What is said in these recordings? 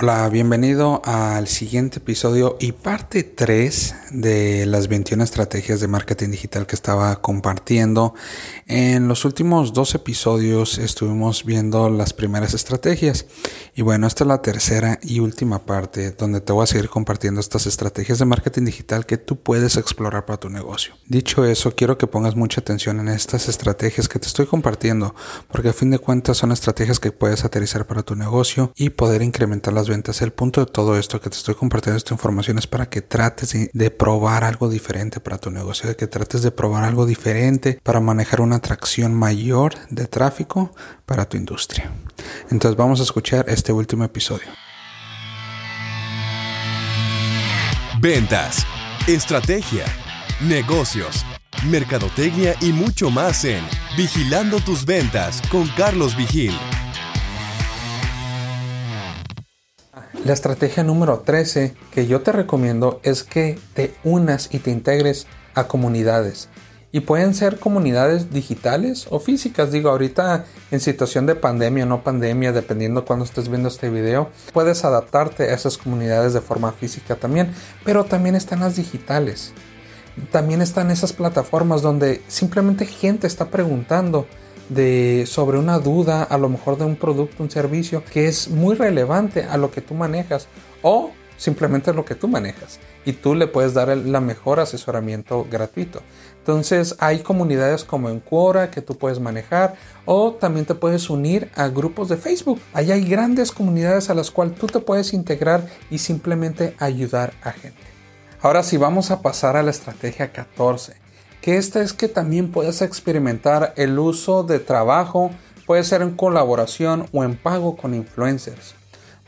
Hola, bienvenido al siguiente episodio y parte 3 de las 21 estrategias de marketing digital que estaba compartiendo. En los últimos dos episodios estuvimos viendo las primeras estrategias y bueno, esta es la tercera y última parte donde te voy a seguir compartiendo estas estrategias de marketing digital que tú puedes explorar para tu negocio. Dicho eso, quiero que pongas mucha atención en estas estrategias que te estoy compartiendo porque a fin de cuentas son estrategias que puedes aterrizar para tu negocio y poder incrementar las ventas. El punto de todo esto que te estoy compartiendo esta información es para que trates de, probar algo diferente para tu negocio, de que trates de probar algo diferente para manejar una atracción mayor de tráfico para tu industria. Entonces vamos a escuchar este último episodio. Ventas, estrategia, negocios, mercadotecnia y mucho más en Vigilando tus ventas con Carlos Vigil. La estrategia número 13 que yo te recomiendo es que te unas y te integres a comunidades. Y pueden ser comunidades digitales o físicas. Digo, ahorita en situación de pandemia o no pandemia, dependiendo cuando estés viendo este video, puedes adaptarte a esas comunidades de forma física también. Pero también están las digitales. También están esas plataformas donde simplemente gente está preguntando de, sobre una duda, a lo mejor de un producto, un servicio que es muy relevante a lo que tú manejas o simplemente lo que tú manejas y tú le puedes dar el la mejor asesoramiento gratuito. Entonces hay comunidades como en Quora que tú puedes manejar o también te puedes unir a grupos de Facebook. Ahí hay grandes comunidades a las cuales tú te puedes integrar y simplemente ayudar a gente. Ahora sí vamos a pasar a la estrategia 14 que esta es que también puedes experimentar el uso de trabajo, puede ser en colaboración o en pago con influencers.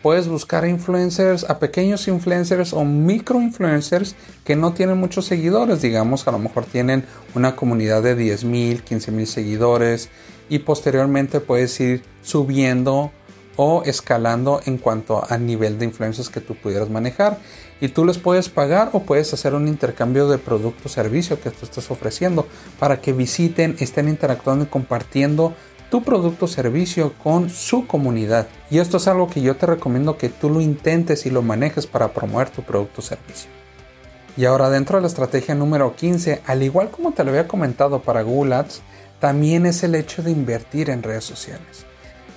Puedes buscar influencers, a pequeños influencers o micro influencers que no tienen muchos seguidores, digamos, a lo mejor tienen una comunidad de 10 mil, 15 mil seguidores y posteriormente puedes ir subiendo o escalando en cuanto a nivel de influencers que tú pudieras manejar y tú les puedes pagar o puedes hacer un intercambio de producto o servicio que tú estás ofreciendo para que visiten, estén interactuando y compartiendo tu producto o servicio con su comunidad. Y esto es algo que yo te recomiendo que tú lo intentes y lo manejes para promover tu producto o servicio. Y ahora dentro de la estrategia número 15, al igual como te lo había comentado para Google Ads, también es el hecho de invertir en redes sociales.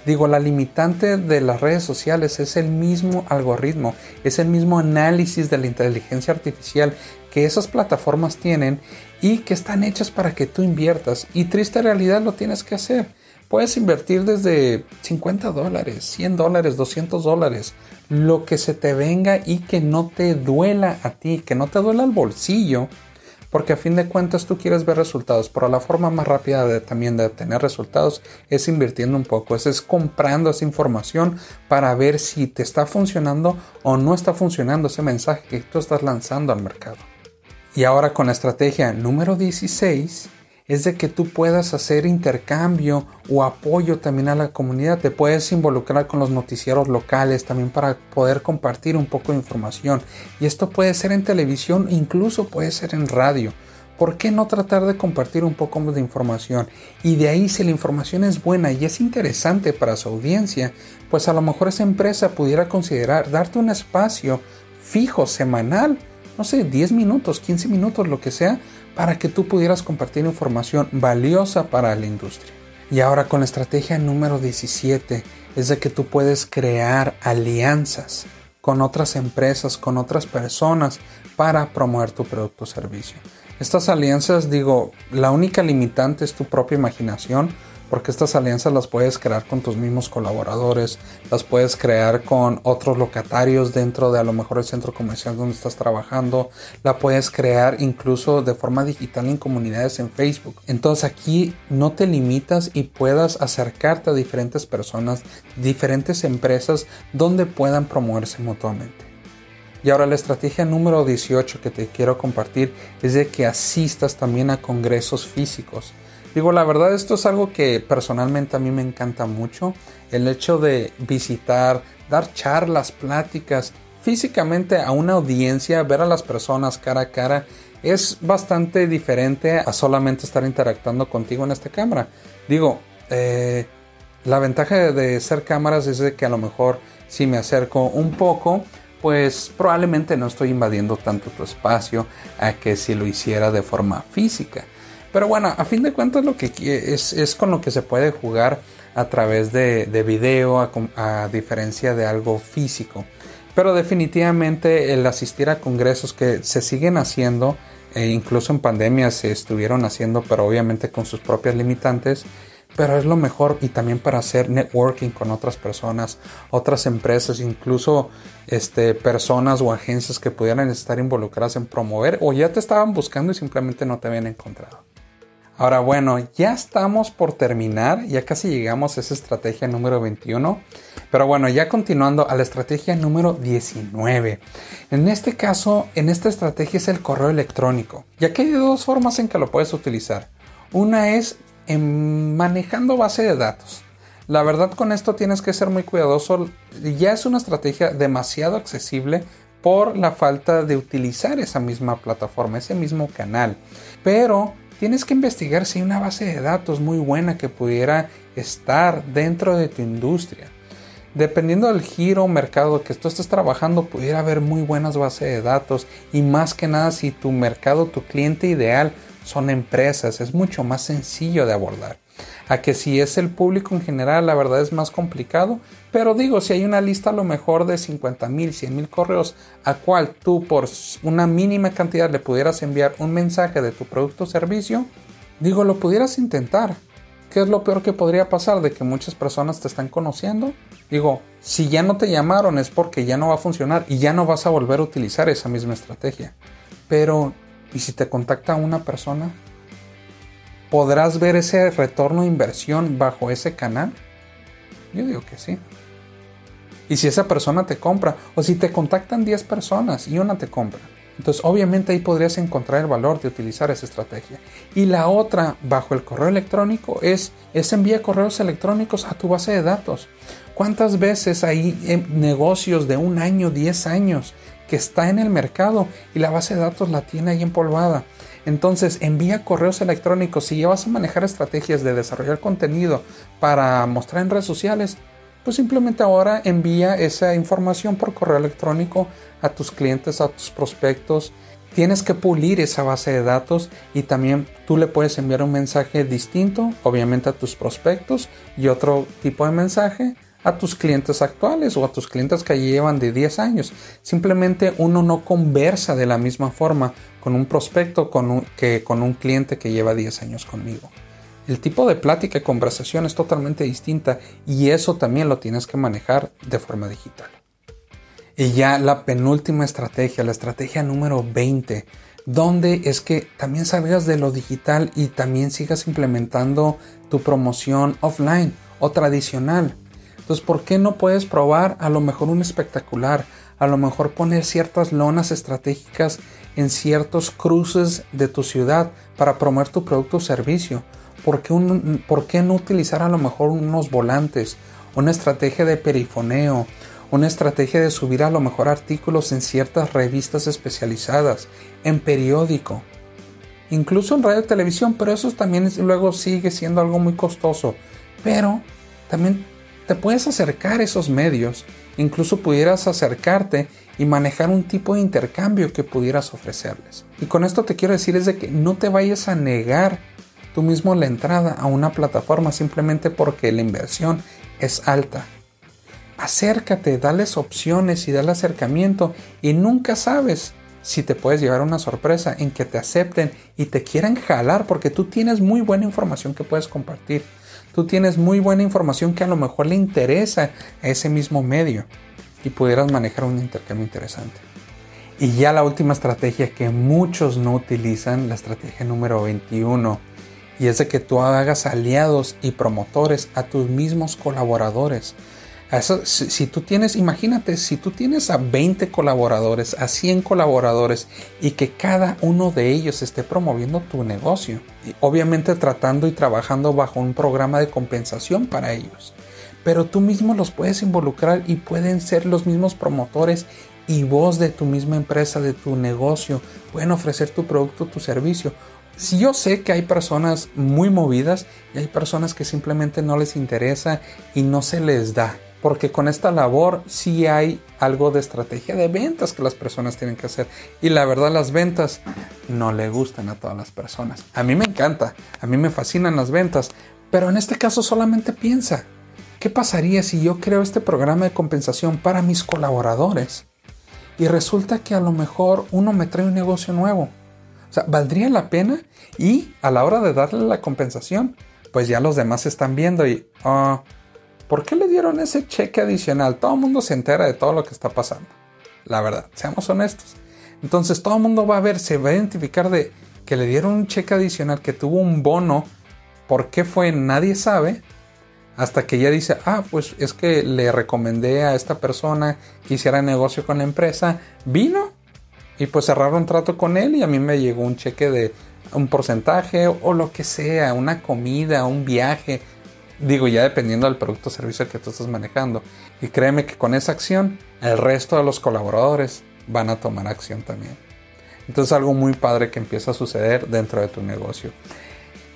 Digo, la limitante de las redes sociales es el mismo algoritmo, es el mismo análisis de la inteligencia artificial que esas plataformas tienen y que están hechas para que tú inviertas. Y triste realidad lo tienes que hacer. Puedes invertir desde 50 dólares, 100 dólares, 200 dólares, lo que se te venga y que no te duela a ti, que no te duela el bolsillo porque a fin de cuentas tú quieres ver resultados, pero la forma más rápida de también de tener resultados es invirtiendo un poco, es, es comprando esa información para ver si te está funcionando o no está funcionando ese mensaje que tú estás lanzando al mercado. Y ahora con la estrategia número 16 es de que tú puedas hacer intercambio o apoyo también a la comunidad. Te puedes involucrar con los noticieros locales también para poder compartir un poco de información. Y esto puede ser en televisión, incluso puede ser en radio. ¿Por qué no tratar de compartir un poco más de información? Y de ahí si la información es buena y es interesante para su audiencia, pues a lo mejor esa empresa pudiera considerar darte un espacio fijo semanal, no sé, 10 minutos, 15 minutos, lo que sea, para que tú pudieras compartir información valiosa para la industria. Y ahora con la estrategia número 17 es de que tú puedes crear alianzas con otras empresas, con otras personas para promover tu producto o servicio. Estas alianzas, digo, la única limitante es tu propia imaginación, porque estas alianzas las puedes crear con tus mismos colaboradores, las puedes crear con otros locatarios dentro de a lo mejor el centro comercial donde estás trabajando, la puedes crear incluso de forma digital en comunidades en Facebook. Entonces aquí no te limitas y puedas acercarte a diferentes personas, diferentes empresas donde puedan promoverse mutuamente. Y ahora la estrategia número 18 que te quiero compartir es de que asistas también a congresos físicos. Digo, la verdad esto es algo que personalmente a mí me encanta mucho. El hecho de visitar, dar charlas, pláticas físicamente a una audiencia, ver a las personas cara a cara, es bastante diferente a solamente estar interactuando contigo en esta cámara. Digo, eh, La ventaja de ser cámaras es de que a lo mejor si me acerco un poco, pues probablemente no estoy invadiendo tanto tu espacio a que si lo hiciera de forma física. Pero bueno, a fin de cuentas lo que es, es con lo que se puede jugar a través de, de video a, diferencia de algo físico. Pero definitivamente el asistir a congresos que se siguen haciendo, e incluso en pandemia se estuvieron haciendo, pero obviamente con sus propias limitantes, pero es lo mejor y también para hacer networking con otras personas, otras empresas, incluso este, personas o agencias que pudieran estar involucradas en promover o ya te estaban buscando y simplemente no te habían encontrado. Ahora bueno, ya estamos por terminar, ya casi llegamos a esa estrategia número 21, pero bueno, ya continuando a la estrategia número 19. En este caso, en esta estrategia es el correo electrónico, ya que hay dos formas en que lo puedes utilizar. Una es en manejando base de datos. La verdad con esto tienes que ser muy cuidadoso, ya es una estrategia demasiado accesible por la falta de utilizar esa misma plataforma, ese mismo canal. Pero tienes que investigar si hay una base de datos muy buena que pudiera estar dentro de tu industria. Dependiendo del giro o mercado que tú estés trabajando, pudiera haber muy buenas bases de datos y más que nada si tu mercado, tu cliente ideal son empresas, es mucho más sencillo de abordar. A que si es el público en general, la verdad es más complicado, pero digo, si hay una lista a lo mejor de 50 mil, 100 mil correos, a cual tú por una mínima cantidad le pudieras enviar un mensaje de tu producto o servicio, digo, lo pudieras intentar. ¿Qué es lo peor que podría pasar de que muchas personas te están conociendo? Digo, si ya no te llamaron es porque ya no va a funcionar y ya no vas a volver a utilizar esa misma estrategia. Pero, ¿y si te contacta una persona? ¿Podrás ver ese retorno de inversión bajo ese canal? Yo digo que sí. Y si esa persona te compra, o si te contactan 10 personas y una te compra, entonces obviamente ahí podrías encontrar el valor de utilizar esa estrategia. Y la otra, bajo el correo electrónico, es, es envía correos electrónicos a tu base de datos. ¿Cuántas veces hay eh, negocios de un año, 10 años, que está en el mercado y la base de datos la tiene ahí empolvada? Entonces envía correos electrónicos. Si ya vas a manejar estrategias de desarrollar contenido para mostrar en redes sociales, pues simplemente ahora envía esa información por correo electrónico a tus clientes, a tus prospectos. Tienes que pulir esa base de datos y también tú le puedes enviar un mensaje distinto, obviamente a tus prospectos y otro tipo de mensaje a tus clientes actuales o a tus clientes que llevan de 10 años. Simplemente uno no conversa de la misma forma con un prospecto que con un cliente que lleva 10 años conmigo. El tipo de plática y conversación es totalmente distinta y eso también lo tienes que manejar de forma digital. Y ya la penúltima estrategia, la estrategia número 20, donde es que también salgas de lo digital y también sigas implementando tu promoción offline o tradicional. Entonces, ¿por qué no puedes probar a lo mejor un espectacular? A lo mejor poner ciertas lonas estratégicas en ciertos cruces de tu ciudad para promover tu producto o servicio ¿por qué, no utilizar a lo mejor unos volantes, una estrategia de perifoneo, una estrategia de subir a lo mejor artículos en ciertas revistas especializadas, en periódico, incluso en radio y televisión, pero eso también luego sigue siendo algo muy costoso. Pero también te puedes acercar a esos medios, incluso pudieras acercarte y manejar un tipo de intercambio que pudieras ofrecerles. Y con esto te quiero decir es de que no te vayas a negar tú mismo la entrada a una plataforma simplemente porque la inversión es alta. Acércate, dales opciones y dale acercamiento y nunca sabes si te puedes llevar una sorpresa en que te acepten y te quieran jalar porque tú tienes muy buena información que puedes compartir. Tú tienes muy buena información que a lo mejor le interesa a ese mismo medio y pudieras manejar un intercambio interesante. Y ya la última estrategia que muchos no utilizan, la estrategia número 21, y es de que tú hagas aliados y promotores a tus mismos colaboradores. Si, tú tienes, imagínate, si tú tienes a 20 colaboradores, a 100 colaboradores y que cada uno de ellos esté promoviendo tu negocio, obviamente tratando y trabajando bajo un programa de compensación para ellos. Pero tú mismo los puedes involucrar y pueden ser los mismos promotores y vos de tu misma empresa, de tu negocio, pueden ofrecer tu producto, tu servicio Si yo sé que hay personas muy movidas y hay personas que simplemente no les interesa y no se les da. Porque con esta labor sí hay algo de estrategia de ventas que las personas tienen que hacer. Y la verdad las ventas no le gustan a todas las personas. A mí me encanta, a mí me fascinan las ventas. Pero en este caso solamente piensa, ¿qué pasaría si yo creo este programa de compensación para mis colaboradores? Y resulta que a lo mejor uno me trae un negocio nuevo o sea, valdría la pena y a la hora de darle la compensación, pues ya los demás están viendo y, ah, ¿por qué le dieron ese cheque adicional? Todo el mundo se entera de todo lo que está pasando. La verdad, seamos honestos. Entonces todo el mundo va a ver, se va a identificar de que le dieron un cheque adicional, que tuvo un bono. ¿Por qué fue? Nadie sabe. Hasta que ya dice, ah, pues es que le recomendé a esta persona que hiciera negocio con la empresa. Vino, y pues cerraron trato con él y a mí me llegó un cheque de un porcentaje o lo que sea, una comida, un viaje. Digo, ya dependiendo del producto o servicio que tú estás manejando. Y créeme que con esa acción, el resto de los colaboradores van a tomar acción también. Entonces algo muy padre que empieza a suceder dentro de tu negocio.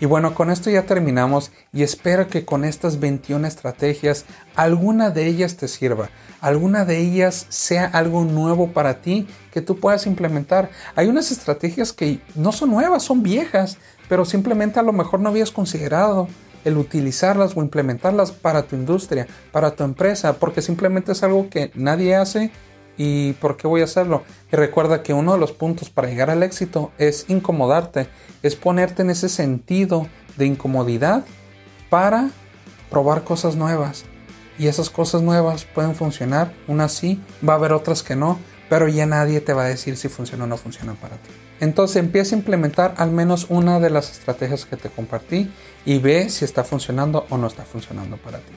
Y bueno, con esto ya terminamos y espero que con estas 21 estrategias alguna de ellas te sirva, alguna de ellas sea algo nuevo para ti que tú puedas implementar. Hay unas estrategias que no son nuevas, son viejas, pero simplemente a lo mejor no habías considerado el utilizarlas o implementarlas para tu industria, para tu empresa, porque simplemente es algo que nadie hace ¿Y por qué voy a hacerlo? Y recuerda que uno de los puntos para llegar al éxito es incomodarte, es ponerte en ese sentido de incomodidad para probar cosas nuevas. Y esas cosas nuevas pueden funcionar, unas sí, va a haber otras que no, pero ya nadie te va a decir si funciona o no funciona para ti. Entonces empieza a implementar al menos una de las estrategias que te compartí y ve si está funcionando o no está funcionando para ti.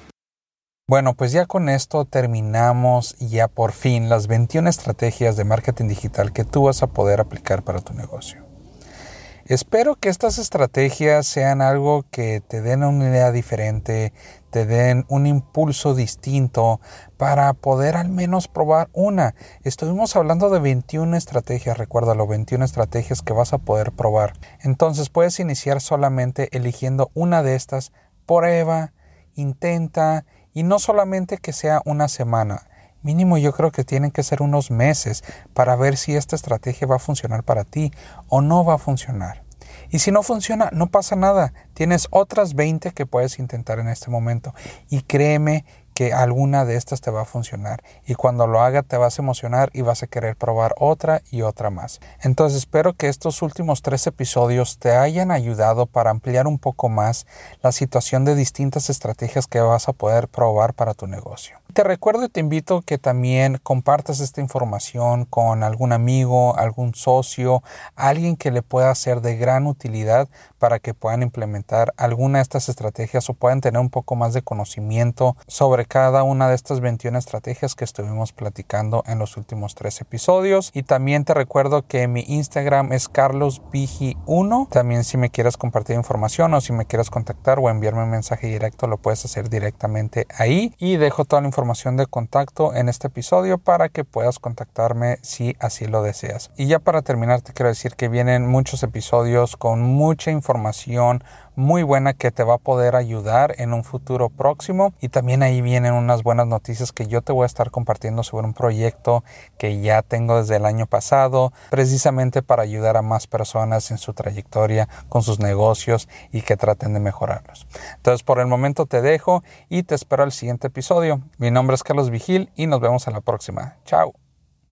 Bueno, pues ya con esto terminamos ya por fin las 21 estrategias de marketing digital que tú vas a poder aplicar para tu negocio. Espero que estas estrategias sean algo que te den una idea diferente, te den un impulso distinto para poder al menos probar una. Estuvimos hablando de 21 estrategias, recuérdalo, 21 estrategias que vas a poder probar. Entonces puedes iniciar solamente eligiendo una de estas, prueba, intenta y no solamente que sea una semana, mínimo yo creo que tienen que ser unos meses para ver si esta estrategia va a funcionar para ti o no va a funcionar. Y si no funciona, no pasa nada. Tienes otras 20 que puedes intentar en este momento. Y créeme que alguna de estas te va a funcionar y cuando lo haga te vas a emocionar y vas a querer probar otra y otra más. Entonces espero que estos últimos tres episodios te hayan ayudado para ampliar un poco más la situación de distintas estrategias que vas a poder probar para tu negocio. Te recuerdo y te invito que también compartas esta información con algún amigo, algún socio, alguien que le pueda ser de gran utilidad para que puedan implementar alguna de estas estrategias o puedan tener un poco más de conocimiento cada una de estas 21 estrategias que estuvimos platicando en los últimos tres episodios. Y también te recuerdo que mi Instagram es carlosvigi1. También si me quieres compartir información o si me quieres contactar o enviarme un mensaje directo, lo puedes hacer directamente ahí. Y dejo toda la información de contacto en este episodio para que puedas contactarme si así lo deseas. Y ya para terminar te quiero decir que vienen muchos episodios con mucha información muy buena que te va a poder ayudar en un futuro próximo y también ahí vienen unas buenas noticias que yo te voy a estar compartiendo sobre un proyecto que ya tengo desde el año pasado precisamente para ayudar a más personas en su trayectoria con sus negocios y que traten de mejorarlos. Entonces por el momento te dejo y te espero al siguiente episodio. Mi nombre es Carlos Vigil y nos vemos en la próxima. Chao.